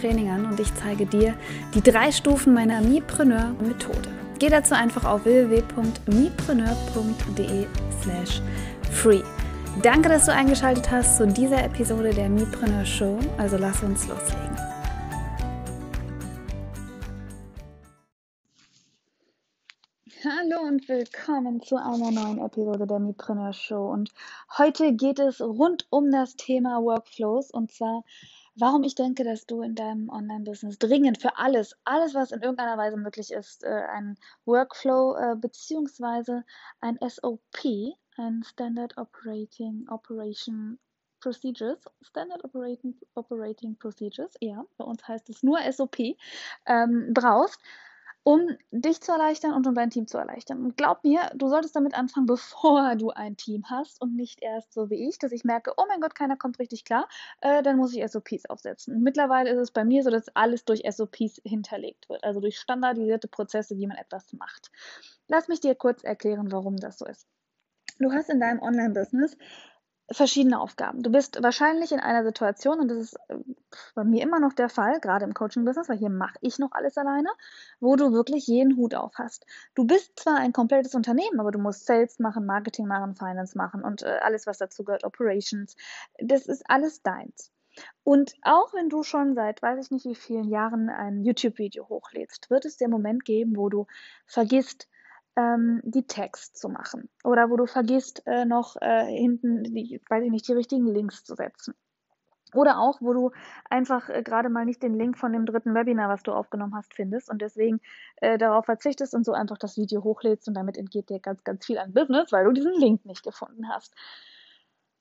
Training an und ich zeige dir die drei Stufen meiner Mipreneur-Methode. Geh dazu einfach auf www.mipreneur.de slash free. Danke, dass du eingeschaltet hast zu dieser Episode der Mipreneur Show. Also lass uns loslegen. Hallo und willkommen zu einer neuen Episode der Mipreneur Show. Und heute geht es rund um das Thema Workflows und zwar warum ich denke, dass du in deinem Online-Business dringend für alles, alles, was in irgendeiner Weise möglich ist, äh, ein Workflow äh, beziehungsweise ein SOP, ein Standard Operating Operation Procedures, Standard Operating, Operating Procedures, ja, bei uns heißt es nur SOP, ähm, brauchst, um dich zu erleichtern und um dein Team zu erleichtern. Und glaub mir, du solltest damit anfangen, bevor du ein Team hast und nicht erst so wie ich, dass ich merke, oh mein Gott, keiner kommt richtig klar, äh, dann muss ich SOPs aufsetzen. Und mittlerweile ist es bei mir so, dass alles durch SOPs hinterlegt wird, also durch standardisierte Prozesse, wie man etwas macht. Lass mich dir kurz erklären, warum das so ist. Du hast in deinem Online-Business verschiedene Aufgaben. Du bist wahrscheinlich in einer Situation, und das ist äh, bei mir immer noch der Fall, gerade im Coaching-Business, weil hier mache ich noch alles alleine, wo du wirklich jeden Hut auf hast. Du bist zwar ein komplettes Unternehmen, aber du musst Sales machen, Marketing machen, Finance machen und äh, alles, was dazu gehört, Operations. Das ist alles deins. Und auch wenn du schon seit weiß ich nicht wie vielen Jahren ein YouTube-Video hochlädst, wird es den Moment geben, wo du vergisst, ähm, die Text zu machen oder wo du vergisst, äh, noch äh, hinten, die, weiß ich nicht, die richtigen Links zu setzen. Oder auch, wo du einfach äh, gerade mal nicht den Link von dem dritten Webinar, was du aufgenommen hast, findest und deswegen äh, darauf verzichtest und so einfach das Video hochlädst und damit entgeht dir ganz, ganz viel an Business, weil du diesen Link nicht gefunden hast.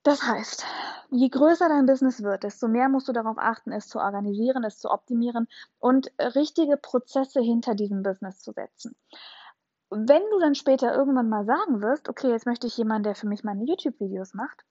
Das heißt, je größer dein Business wird, desto mehr musst du darauf achten, es zu organisieren, es zu optimieren und äh, richtige Prozesse hinter diesem Business zu setzen wenn du dann später irgendwann mal sagen wirst, okay, jetzt möchte ich jemanden, der für mich meine YouTube-Videos macht,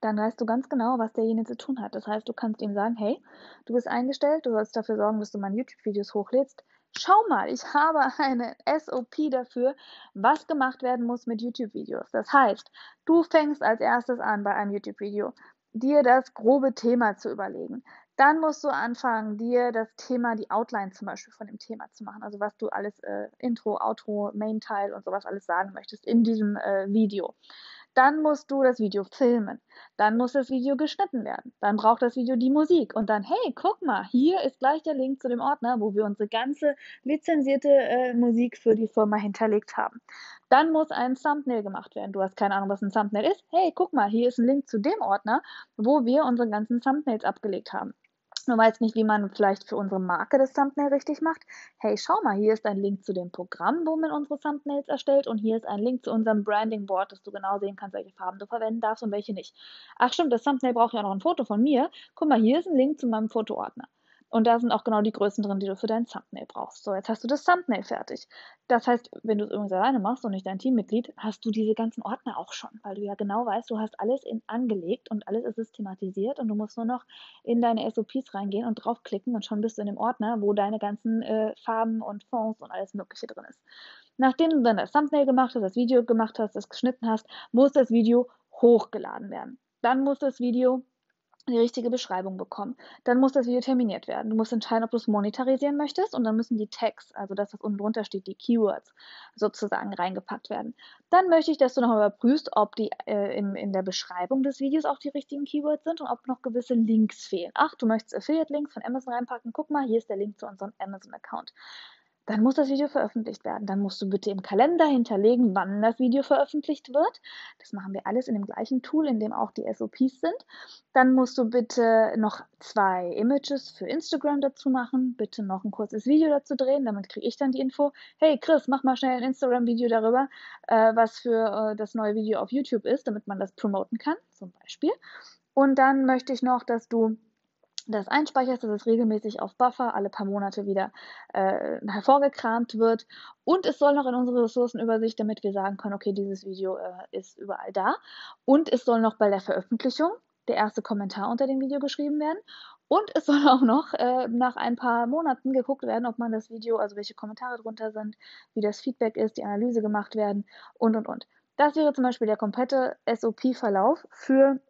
dann weißt du ganz genau, was derjenige zu tun hat. Das heißt, du kannst ihm sagen, hey, du bist eingestellt, du sollst dafür sorgen, dass du meine YouTube-Videos hochlädst. Schau mal, ich habe eine SOP dafür, was gemacht werden muss mit YouTube-Videos. Das heißt, du fängst als erstes an bei einem YouTube-Video, dir das grobe Thema zu überlegen. Dann musst du anfangen, dir das Thema, die Outline zum Beispiel von dem Thema zu machen. Also was du alles äh, Intro, Outro, Main-Teil und sowas alles sagen möchtest in diesem äh, Video. Dann musst du das Video filmen. Dann muss das Video geschnitten werden. Dann braucht das Video die Musik. Und dann, hey, guck mal, hier ist gleich der Link zu dem Ordner, wo wir unsere ganze lizenzierte äh, Musik für die Firma hinterlegt haben. Dann muss ein Thumbnail gemacht werden. Du hast keine Ahnung, was ein Thumbnail ist. Hey, guck mal, hier ist ein Link zu dem Ordner, wo wir unsere ganzen Thumbnails abgelegt haben. Du weißt nicht, wie man vielleicht für unsere Marke das Thumbnail richtig macht. Hey, schau mal, hier ist ein Link zu dem Programm, wo man unsere Thumbnails erstellt und hier ist ein Link zu unserem Branding Board, dass du genau sehen kannst, welche Farben du verwenden darfst und welche nicht. Ach stimmt, das Thumbnail braucht ja noch ein Foto von mir. Guck mal, hier ist ein Link zu meinem Fotoordner. Und da sind auch genau die Größen drin, die du für dein Thumbnail brauchst. So, jetzt hast du das Thumbnail fertig. Das heißt, wenn du es übrigens alleine machst und nicht dein Teammitglied, hast du diese ganzen Ordner auch schon, weil du ja genau weißt, du hast alles in, angelegt und alles ist systematisiert und du musst nur noch in deine SOPs reingehen und draufklicken und schon bist du in dem Ordner, wo deine ganzen äh, Farben und Fonds und alles Mögliche drin ist. Nachdem du dann das Thumbnail gemacht hast, das Video gemacht hast, das geschnitten hast, muss das Video hochgeladen werden. Dann muss das Video die richtige Beschreibung bekommen. Dann muss das Video terminiert werden. Du musst entscheiden, ob du es monetarisieren möchtest und dann müssen die Tags, also das, was unten drunter steht, die Keywords sozusagen reingepackt werden. Dann möchte ich, dass du noch überprüfst, ob die äh, in, in der Beschreibung des Videos auch die richtigen Keywords sind und ob noch gewisse Links fehlen. Ach, du möchtest Affiliate-Links von Amazon reinpacken. Guck mal, hier ist der Link zu unserem Amazon-Account dann muss das Video veröffentlicht werden. Dann musst du bitte im Kalender hinterlegen, wann das Video veröffentlicht wird. Das machen wir alles in dem gleichen Tool, in dem auch die SOPs sind. Dann musst du bitte noch zwei Images für Instagram dazu machen, bitte noch ein kurzes Video dazu drehen, damit kriege ich dann die Info. Hey Chris, mach mal schnell ein Instagram-Video darüber, äh, was für äh, das neue Video auf YouTube ist, damit man das promoten kann, zum Beispiel. Und dann möchte ich noch, dass du das einspeicherst, dass es regelmäßig auf Buffer alle paar Monate wieder äh, hervorgekramt wird. Und es soll noch in unsere Ressourcenübersicht, damit wir sagen können, okay, dieses Video äh, ist überall da. Und es soll noch bei der Veröffentlichung der erste Kommentar unter dem Video geschrieben werden. Und es soll auch noch äh, nach ein paar Monaten geguckt werden, ob man das Video, also welche Kommentare drunter sind, wie das Feedback ist, die Analyse gemacht werden und und und. Das wäre zum Beispiel der komplette SOP-Verlauf für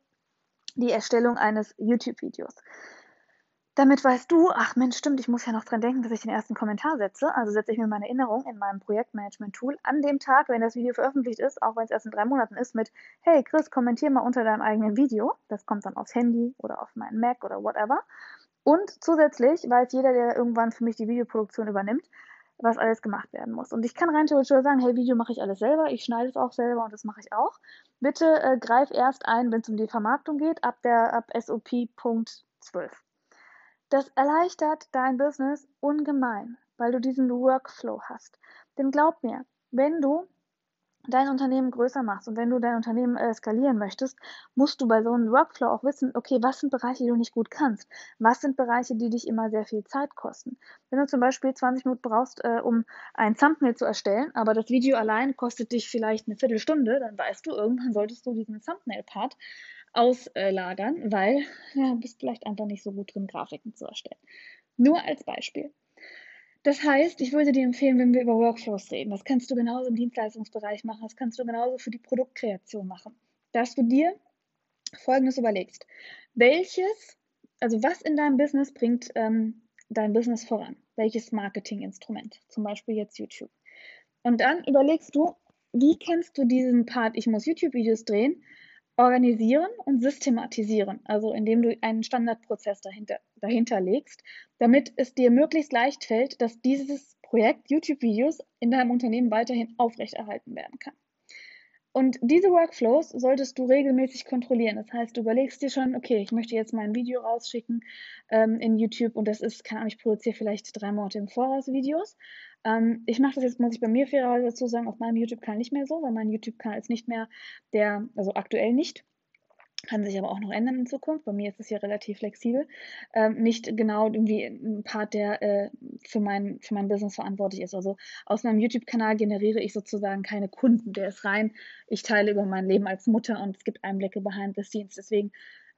die Erstellung eines YouTube-Videos. Damit weißt du, ach Mensch, stimmt, ich muss ja noch dran denken, dass ich den ersten Kommentar setze. Also setze ich mir meine Erinnerung in meinem Projektmanagement-Tool an dem Tag, wenn das Video veröffentlicht ist, auch wenn es erst in drei Monaten ist, mit Hey Chris, kommentier mal unter deinem eigenen Video. Das kommt dann aufs Handy oder auf meinen Mac oder whatever. Und zusätzlich weiß jeder, der irgendwann für mich die Videoproduktion übernimmt, was alles gemacht werden muss. Und ich kann rein theoretisch sagen, hey, Video mache ich alles selber, ich schneide es auch selber und das mache ich auch. Bitte äh, greif erst ein, wenn es um die Vermarktung geht, ab der ab SOP Punkt 12. Das erleichtert dein Business ungemein, weil du diesen Workflow hast. Denn glaub mir, wenn du dein Unternehmen größer machst und wenn du dein Unternehmen äh, skalieren möchtest, musst du bei so einem Workflow auch wissen, okay, was sind Bereiche, die du nicht gut kannst? Was sind Bereiche, die dich immer sehr viel Zeit kosten? Wenn du zum Beispiel 20 Minuten brauchst, äh, um ein Thumbnail zu erstellen, aber das Video allein kostet dich vielleicht eine Viertelstunde, dann weißt du, irgendwann solltest du diesen Thumbnail-Part auslagern, weil ja, bist vielleicht einfach nicht so gut drin, Grafiken zu erstellen. Nur als Beispiel. Das heißt, ich würde dir empfehlen, wenn wir über Workflows reden, das kannst du genauso im Dienstleistungsbereich machen, das kannst du genauso für die Produktkreation machen, dass du dir Folgendes überlegst. Welches, also was in deinem Business bringt ähm, dein Business voran? Welches Marketinginstrument? Zum Beispiel jetzt YouTube. Und dann überlegst du, wie kannst du diesen Part, ich muss YouTube-Videos drehen, organisieren und systematisieren, also indem du einen Standardprozess dahinter, dahinter legst, damit es dir möglichst leicht fällt, dass dieses Projekt YouTube-Videos in deinem Unternehmen weiterhin aufrechterhalten werden kann. Und diese Workflows solltest du regelmäßig kontrollieren. Das heißt, du überlegst dir schon, okay, ich möchte jetzt mein Video rausschicken ähm, in YouTube und das ist, keine Ahnung, ich produziere vielleicht drei Monate im Voraus Videos. Ähm, ich mache das jetzt, muss ich bei mir fairerweise dazu sagen, auf meinem YouTube-Kanal nicht mehr so, weil mein YouTube-Kanal ist nicht mehr der, also aktuell nicht, kann sich aber auch noch ändern in Zukunft. Bei mir ist es ja relativ flexibel. Ähm, nicht genau irgendwie ein Part, der äh, für, mein, für mein Business verantwortlich ist. Also aus meinem YouTube-Kanal generiere ich sozusagen keine Kunden. Der ist rein, ich teile über mein Leben als Mutter und es gibt Einblicke behind the scenes. Deswegen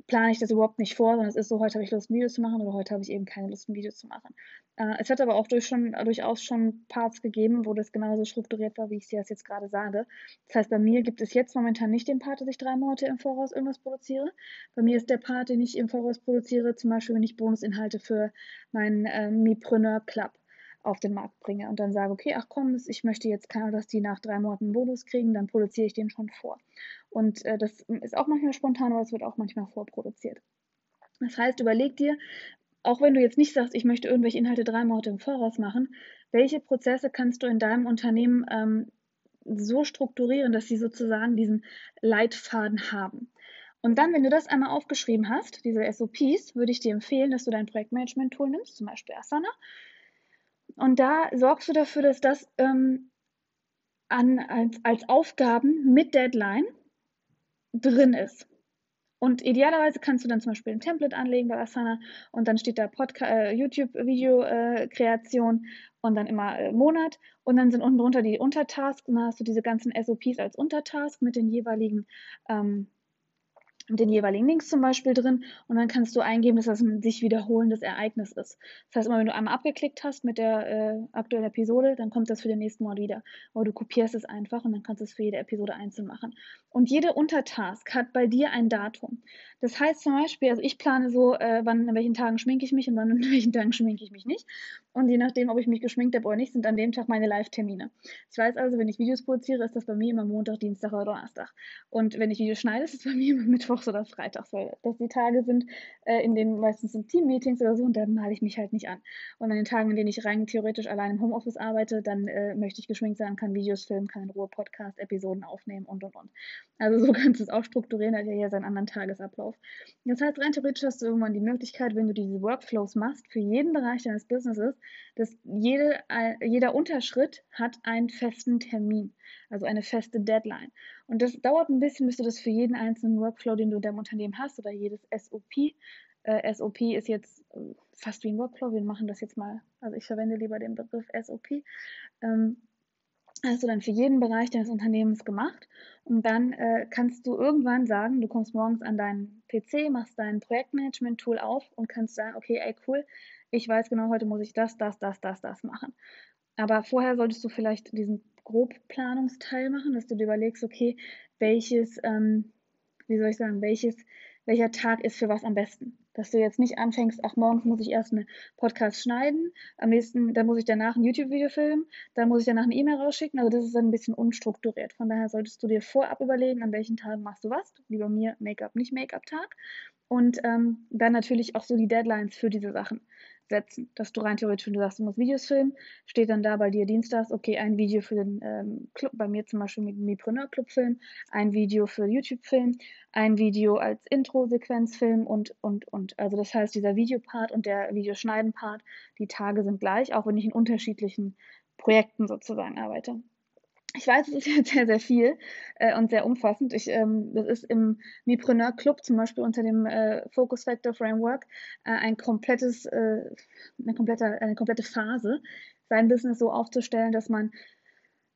plane ich das überhaupt nicht vor, sondern es ist so, heute habe ich Lust, ein Video zu machen, aber heute habe ich eben keine Lust, ein Video zu machen. Äh, es hat aber auch durch schon, durchaus schon Parts gegeben, wo das genauso strukturiert war, wie ich dir das jetzt gerade sage. Das heißt, bei mir gibt es jetzt momentan nicht den Part, dass ich drei Monate im Voraus irgendwas produziere. Bei mir ist der Part, den ich im Voraus produziere, zum Beispiel, wenn ich Bonusinhalte für meinen äh, Mipreneur Club auf den Markt bringe und dann sage, okay, ach komm, ich möchte jetzt keine, dass die nach drei Monaten einen Bonus kriegen, dann produziere ich den schon vor. Und äh, das ist auch manchmal spontan, aber es wird auch manchmal vorproduziert. Das heißt, überleg dir, auch wenn du jetzt nicht sagst, ich möchte irgendwelche Inhalte drei Monate im Voraus machen, welche Prozesse kannst du in deinem Unternehmen ähm, so strukturieren, dass sie sozusagen diesen Leitfaden haben. Und dann, wenn du das einmal aufgeschrieben hast, diese SOPs, würde ich dir empfehlen, dass du dein Projektmanagement-Tool nimmst, zum Beispiel Asana, und da sorgst du dafür, dass das ähm, an, als, als Aufgaben mit Deadline drin ist. Und idealerweise kannst du dann zum Beispiel ein Template anlegen bei Asana und dann steht da äh, YouTube-Video-Kreation äh, und dann immer äh, Monat und dann sind unten drunter die Untertasks und dann hast du diese ganzen SOPs als Untertask mit den jeweiligen ähm, den jeweiligen Links zum Beispiel drin und dann kannst du eingeben, dass das ein sich wiederholendes Ereignis ist. Das heißt, immer wenn du einmal abgeklickt hast mit der äh, aktuellen Episode, dann kommt das für den nächsten Monat wieder. Oder du kopierst es einfach und dann kannst du es für jede Episode einzeln machen. Und jede Untertask hat bei dir ein Datum. Das heißt zum Beispiel, also ich plane so, äh, wann, in welchen Tagen schminke ich mich und wann in welchen Tagen schminke ich mich nicht. Und je nachdem, ob ich mich geschminkt habe oder nicht, sind an dem Tag meine Live-Termine. Ich weiß also, wenn ich Videos produziere, ist das bei mir immer Montag, Dienstag oder Donnerstag. Und wenn ich Videos schneide, ist es bei mir immer Mittwochs oder Freitags, weil das die Tage sind, äh, in denen meistens sind Team-Meetings oder so und dann male ich mich halt nicht an. Und an den Tagen, in denen ich rein theoretisch allein im Homeoffice arbeite, dann äh, möchte ich geschminkt sein, kann Videos filmen, kann in Ruhe Podcast-Episoden aufnehmen und und und. Also so kannst du es auch strukturieren, hat ja hier seinen anderen Tagesablauf. Das heißt, rein theoretisch hast du irgendwann die Möglichkeit, wenn du diese Workflows machst, für jeden Bereich deines Businesses, dass jede, äh, jeder Unterschritt hat einen festen Termin, also eine feste Deadline. Und das dauert ein bisschen, bis du das für jeden einzelnen Workflow, den du in deinem Unternehmen hast, oder jedes SOP, äh, SOP ist jetzt äh, fast wie ein Workflow. Wir machen das jetzt mal, also ich verwende lieber den Begriff SOP. Ähm, hast du dann für jeden Bereich deines Unternehmens gemacht und dann äh, kannst du irgendwann sagen, du kommst morgens an deinen PC, machst dein Projektmanagement-Tool auf und kannst sagen, okay, ey, cool, ich weiß genau, heute muss ich das, das, das, das, das machen. Aber vorher solltest du vielleicht diesen Grobplanungsteil machen, dass du dir überlegst, okay, welches, ähm, wie soll ich sagen, welches, welcher Tag ist für was am besten. Dass du jetzt nicht anfängst, ach, morgens muss ich erst einen Podcast schneiden, am nächsten, dann muss ich danach ein YouTube-Video filmen, dann muss ich danach eine E-Mail rausschicken. Also das ist dann ein bisschen unstrukturiert. Von daher solltest du dir vorab überlegen, an welchen Tagen machst du was. Wie bei mir Make-up, nicht Make-up-Tag. Und ähm, dann natürlich auch so die Deadlines für diese Sachen setzen, dass du rein theoretisch, wenn du sagst, du musst Videos filmen, steht dann da bei dir dienstags, okay, ein Video für den ähm, Club, bei mir zum Beispiel mit dem Mipreneur Club Film, ein Video für YouTube Film, ein Video als Intro-Sequenz Film und, und, und. Also das heißt, dieser Videopart und der Videoschneiden-Part, die Tage sind gleich, auch wenn ich in unterschiedlichen Projekten sozusagen arbeite. Ich weiß, es ist jetzt sehr, sehr viel äh, und sehr umfassend. Ich, ähm, das ist im Mipreneur Club zum Beispiel unter dem äh, Focus Factor Framework äh, ein komplettes, äh, eine, komplette, eine komplette Phase, sein Business so aufzustellen, dass man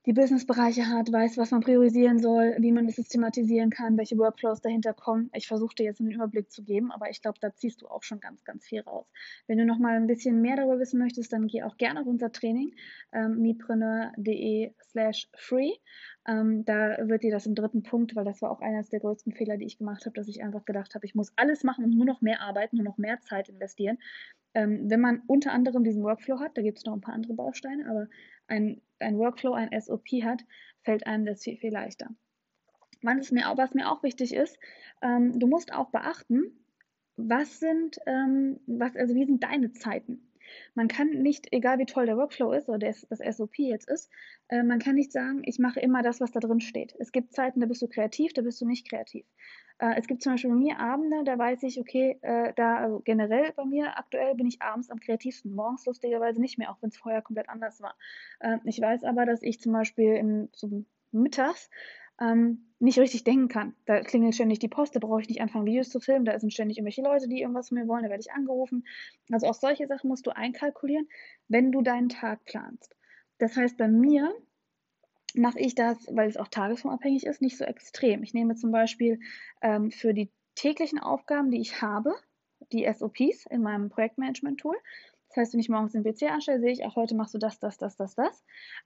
die Businessbereiche hat, weiß, was man priorisieren soll, wie man es systematisieren kann, welche Workflows dahinter kommen. Ich versuche dir jetzt einen Überblick zu geben, aber ich glaube, da ziehst du auch schon ganz, ganz viel raus. Wenn du noch mal ein bisschen mehr darüber wissen möchtest, dann geh auch gerne auf unser Training ähm, mipreneur.de slash free. Ähm, da wird dir das im dritten Punkt, weil das war auch eines der größten Fehler, die ich gemacht habe, dass ich einfach gedacht habe, ich muss alles machen und nur noch mehr arbeiten, nur noch mehr Zeit investieren. Ähm, wenn man unter anderem diesen Workflow hat, da gibt es noch ein paar andere Bausteine, aber ein, ein Workflow, ein SOP hat, fällt einem das viel, viel leichter. Was mir, auch, was mir auch wichtig ist, ähm, du musst auch beachten, was sind, ähm, was, also wie sind deine Zeiten? Man kann nicht, egal wie toll der Workflow ist oder das, das SOP jetzt ist, äh, man kann nicht sagen, ich mache immer das, was da drin steht. Es gibt Zeiten, da bist du kreativ, da bist du nicht kreativ. Äh, es gibt zum Beispiel bei mir Abende, da weiß ich, okay, äh, da, also generell bei mir aktuell bin ich abends am kreativsten. Morgens lustigerweise nicht mehr, auch wenn es vorher komplett anders war. Äh, ich weiß aber, dass ich zum Beispiel in, so mittags ähm, nicht richtig denken kann. Da klingelt ständig die Post, da brauche ich nicht anfangen, Videos zu filmen, da sind ständig irgendwelche Leute, die irgendwas von mir wollen, da werde ich angerufen. Also auch solche Sachen musst du einkalkulieren, wenn du deinen Tag planst. Das heißt, bei mir mache ich das, weil es auch tagesformabhängig ist, nicht so extrem. Ich nehme zum Beispiel ähm, für die täglichen Aufgaben, die ich habe, die SOPs in meinem Projektmanagement-Tool. Das heißt, wenn ich morgens den PC anstelle, sehe ich, auch heute machst du das, das, das, das, das.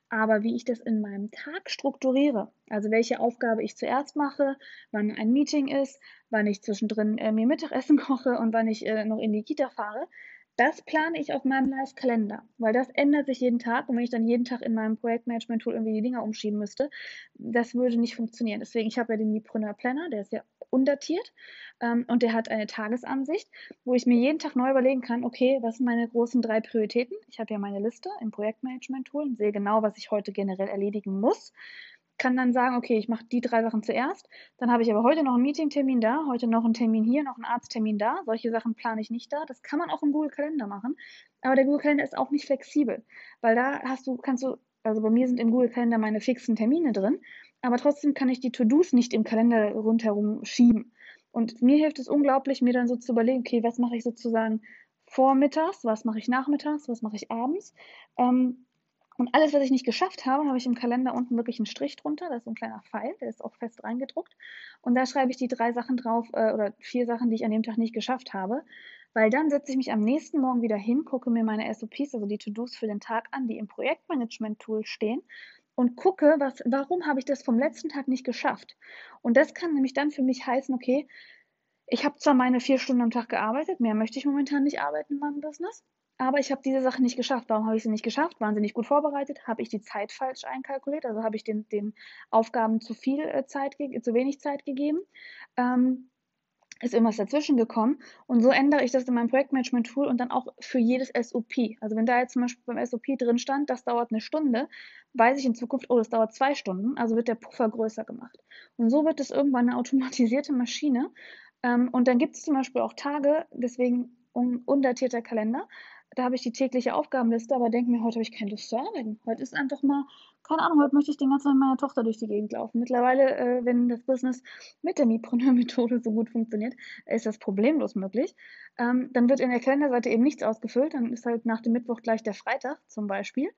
Aber wie ich das in meinem Tag strukturiere, also welche Aufgabe ich zuerst mache, wann ein Meeting ist, wann ich zwischendrin äh, mir Mittagessen koche und wann ich äh, noch in die Kita fahre, das plane ich auf meinem Live-Kalender, weil das ändert sich jeden Tag und wenn ich dann jeden Tag in meinem Projektmanagement-Tool irgendwie die Dinger umschieben müsste, das würde nicht funktionieren. Deswegen, ich habe ja den Mipreneur Planner, der ist ja undatiert ähm, und der hat eine Tagesansicht, wo ich mir jeden Tag neu überlegen kann, okay, was sind meine großen drei Prioritäten? Ich habe ja meine Liste im Projektmanagement-Tool und sehe genau, was ich heute generell erledigen muss kann dann sagen, okay, ich mache die drei Sachen zuerst. Dann habe ich aber heute noch einen Meetingtermin da, heute noch einen Termin hier, noch einen Arzttermin da. Solche Sachen plane ich nicht da. Das kann man auch im Google Kalender machen. Aber der Google Kalender ist auch nicht flexibel, weil da hast du, kannst du, also bei mir sind im Google Kalender meine fixen Termine drin, aber trotzdem kann ich die To-Dos nicht im Kalender rundherum schieben. Und mir hilft es unglaublich, mir dann so zu überlegen, okay, was mache ich sozusagen vormittags, was mache ich nachmittags, was mache ich abends. Ähm, und alles, was ich nicht geschafft habe, habe ich im Kalender unten wirklich einen Strich drunter. Das ist ein kleiner Pfeil, der ist auch fest reingedruckt. Und da schreibe ich die drei Sachen drauf äh, oder vier Sachen, die ich an dem Tag nicht geschafft habe. Weil dann setze ich mich am nächsten Morgen wieder hin, gucke mir meine SOPs, also die To-Dos für den Tag an, die im Projektmanagement-Tool stehen und gucke, was, warum habe ich das vom letzten Tag nicht geschafft. Und das kann nämlich dann für mich heißen, okay, ich habe zwar meine vier Stunden am Tag gearbeitet, mehr möchte ich momentan nicht arbeiten in meinem Business, aber ich habe diese Sache nicht geschafft. Warum habe ich sie nicht geschafft? Waren sie nicht gut vorbereitet? Habe ich die Zeit falsch einkalkuliert? Also habe ich den, den Aufgaben zu viel äh, Zeit, zu wenig Zeit gegeben? Ähm, ist irgendwas dazwischen gekommen und so ändere ich das in meinem Projektmanagement-Tool und dann auch für jedes SOP. Also wenn da jetzt zum Beispiel beim SOP drin stand, das dauert eine Stunde, weiß ich in Zukunft, oh, das dauert zwei Stunden, also wird der Puffer größer gemacht. Und so wird es irgendwann eine automatisierte Maschine. Ähm, und dann gibt es zum Beispiel auch Tage, deswegen un undatierter Kalender, da habe ich die tägliche Aufgabenliste, aber denke mir, heute habe ich keine Lust zu arbeiten. Heute ist einfach mal, keine Ahnung, heute möchte ich den ganzen Tag mit meiner Tochter durch die Gegend laufen. Mittlerweile, äh, wenn das Business mit der Mipreneur-Methode so gut funktioniert, ist das problemlos möglich. Ähm, dann wird in der Kalenderseite eben nichts ausgefüllt. Dann ist halt nach dem Mittwoch gleich der Freitag zum Beispiel.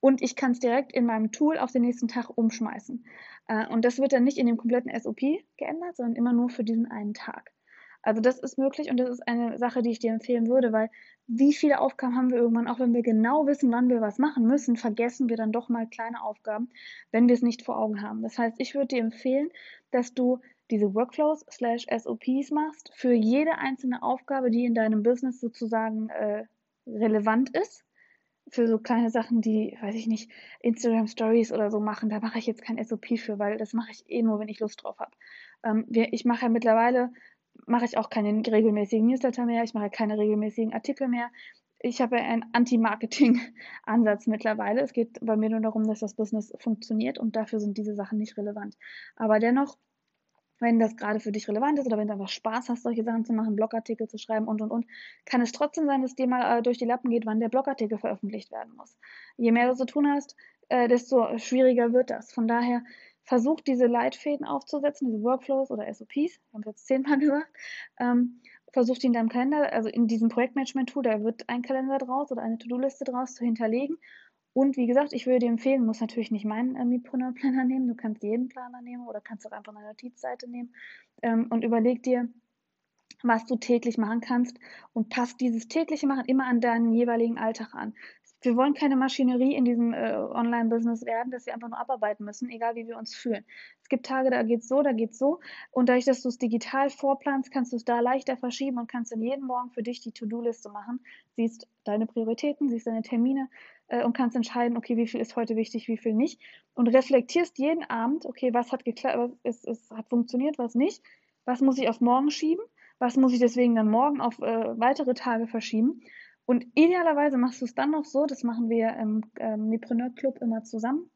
Und ich kann es direkt in meinem Tool auf den nächsten Tag umschmeißen. Äh, und das wird dann nicht in dem kompletten SOP geändert, sondern immer nur für diesen einen Tag. Also das ist möglich und das ist eine Sache, die ich dir empfehlen würde, weil wie viele Aufgaben haben wir irgendwann, auch wenn wir genau wissen, wann wir was machen müssen, vergessen wir dann doch mal kleine Aufgaben, wenn wir es nicht vor Augen haben. Das heißt, ich würde dir empfehlen, dass du diese Workflows slash SOPs machst für jede einzelne Aufgabe, die in deinem Business sozusagen äh, relevant ist. Für so kleine Sachen, die, weiß ich nicht, Instagram Stories oder so machen, da mache ich jetzt kein SOP für, weil das mache ich eh nur, wenn ich Lust drauf habe. Ähm, ich mache ja mittlerweile mache ich auch keine regelmäßigen Newsletter mehr, ich mache keine regelmäßigen Artikel mehr. Ich habe einen Anti-Marketing-Ansatz mittlerweile. Es geht bei mir nur darum, dass das Business funktioniert und dafür sind diese Sachen nicht relevant. Aber dennoch, wenn das gerade für dich relevant ist oder wenn du einfach Spaß hast, solche Sachen zu machen, Blogartikel zu schreiben und und und, kann es trotzdem sein, dass dir mal äh, durch die Lappen geht, wann der Blogartikel veröffentlicht werden muss. Je mehr du zu tun hast, äh, desto schwieriger wird das. Von daher versucht, diese Leitfäden aufzusetzen, diese Workflows oder SOPs, wir haben es jetzt zehnmal gesagt, ähm, versucht in deinem Kalender, also in diesem Projektmanagement-Tool, da wird ein Kalender draus oder eine To-Do-Liste draus zu hinterlegen. Und wie gesagt, ich würde dir empfehlen, musst natürlich nicht meinen äh, Mipreneur-Planner nehmen, du kannst jeden Planer nehmen oder kannst auch einfach eine Notizseite nehmen ähm, und überleg dir, was du täglich machen kannst und passt dieses tägliche Machen immer an deinen jeweiligen Alltag an wir wollen keine Maschinerie in diesem äh, Online-Business werden, dass wir einfach nur abarbeiten müssen, egal wie wir uns fühlen. Es gibt Tage, da geht's so, da geht's so. Und dadurch, dass du es digital vorplanst, kannst du es da leichter verschieben und kannst dann jeden Morgen für dich die To-Do-Liste machen. Siehst deine Prioritäten, siehst deine Termine äh, und kannst entscheiden, okay, wie viel ist heute wichtig, wie viel nicht. Und reflektierst jeden Abend, okay, was hat geklappt, was ist, ist, hat funktioniert, was nicht. Was muss ich auf morgen schieben? Was muss ich deswegen dann morgen auf äh, weitere Tage verschieben? Und idealerweise machst du es dann noch so, das machen wir im ähm, Club immer zusammen,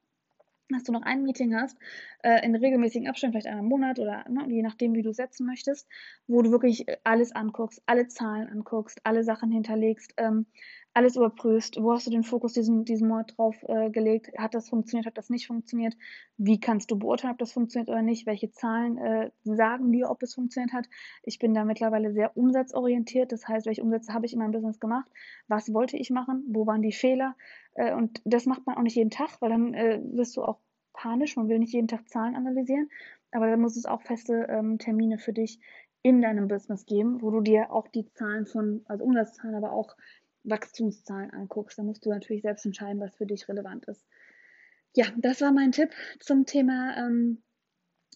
dass du noch ein Meeting hast, äh, in regelmäßigen Abständen, vielleicht einmal im Monat oder ne, je nachdem, wie du setzen möchtest, wo du wirklich alles anguckst, alle Zahlen anguckst, alle Sachen hinterlegst, ähm, alles überprüfst, wo hast du den Fokus diesen, diesen Monat drauf äh, gelegt, hat das funktioniert, hat das nicht funktioniert, wie kannst du beurteilen, ob das funktioniert oder nicht, welche Zahlen äh, sagen dir, ob es funktioniert hat. Ich bin da mittlerweile sehr umsatzorientiert, das heißt, welche Umsätze habe ich in meinem Business gemacht, was wollte ich machen, wo waren die Fehler? Äh, und das macht man auch nicht jeden Tag, weil dann äh, wirst du auch panisch, man will nicht jeden Tag Zahlen analysieren, aber dann muss es auch feste ähm, Termine für dich in deinem Business geben, wo du dir auch die Zahlen von, also Umsatzzahlen, aber auch Wachstumszahlen anguckst. Da musst du natürlich selbst entscheiden, was für dich relevant ist. Ja, das war mein Tipp zum Thema ähm,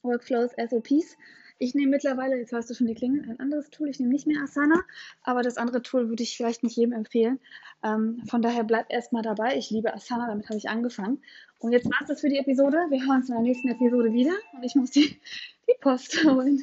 Workflows, SOPs. Ich nehme mittlerweile, jetzt hast du schon die Klingel, ein anderes Tool. Ich nehme nicht mehr Asana, aber das andere Tool würde ich vielleicht nicht jedem empfehlen. Ähm, von daher bleib erstmal dabei. Ich liebe Asana, damit habe ich angefangen. Und jetzt war es das für die Episode. Wir hören uns in der nächsten Episode wieder und ich muss die, die Post holen.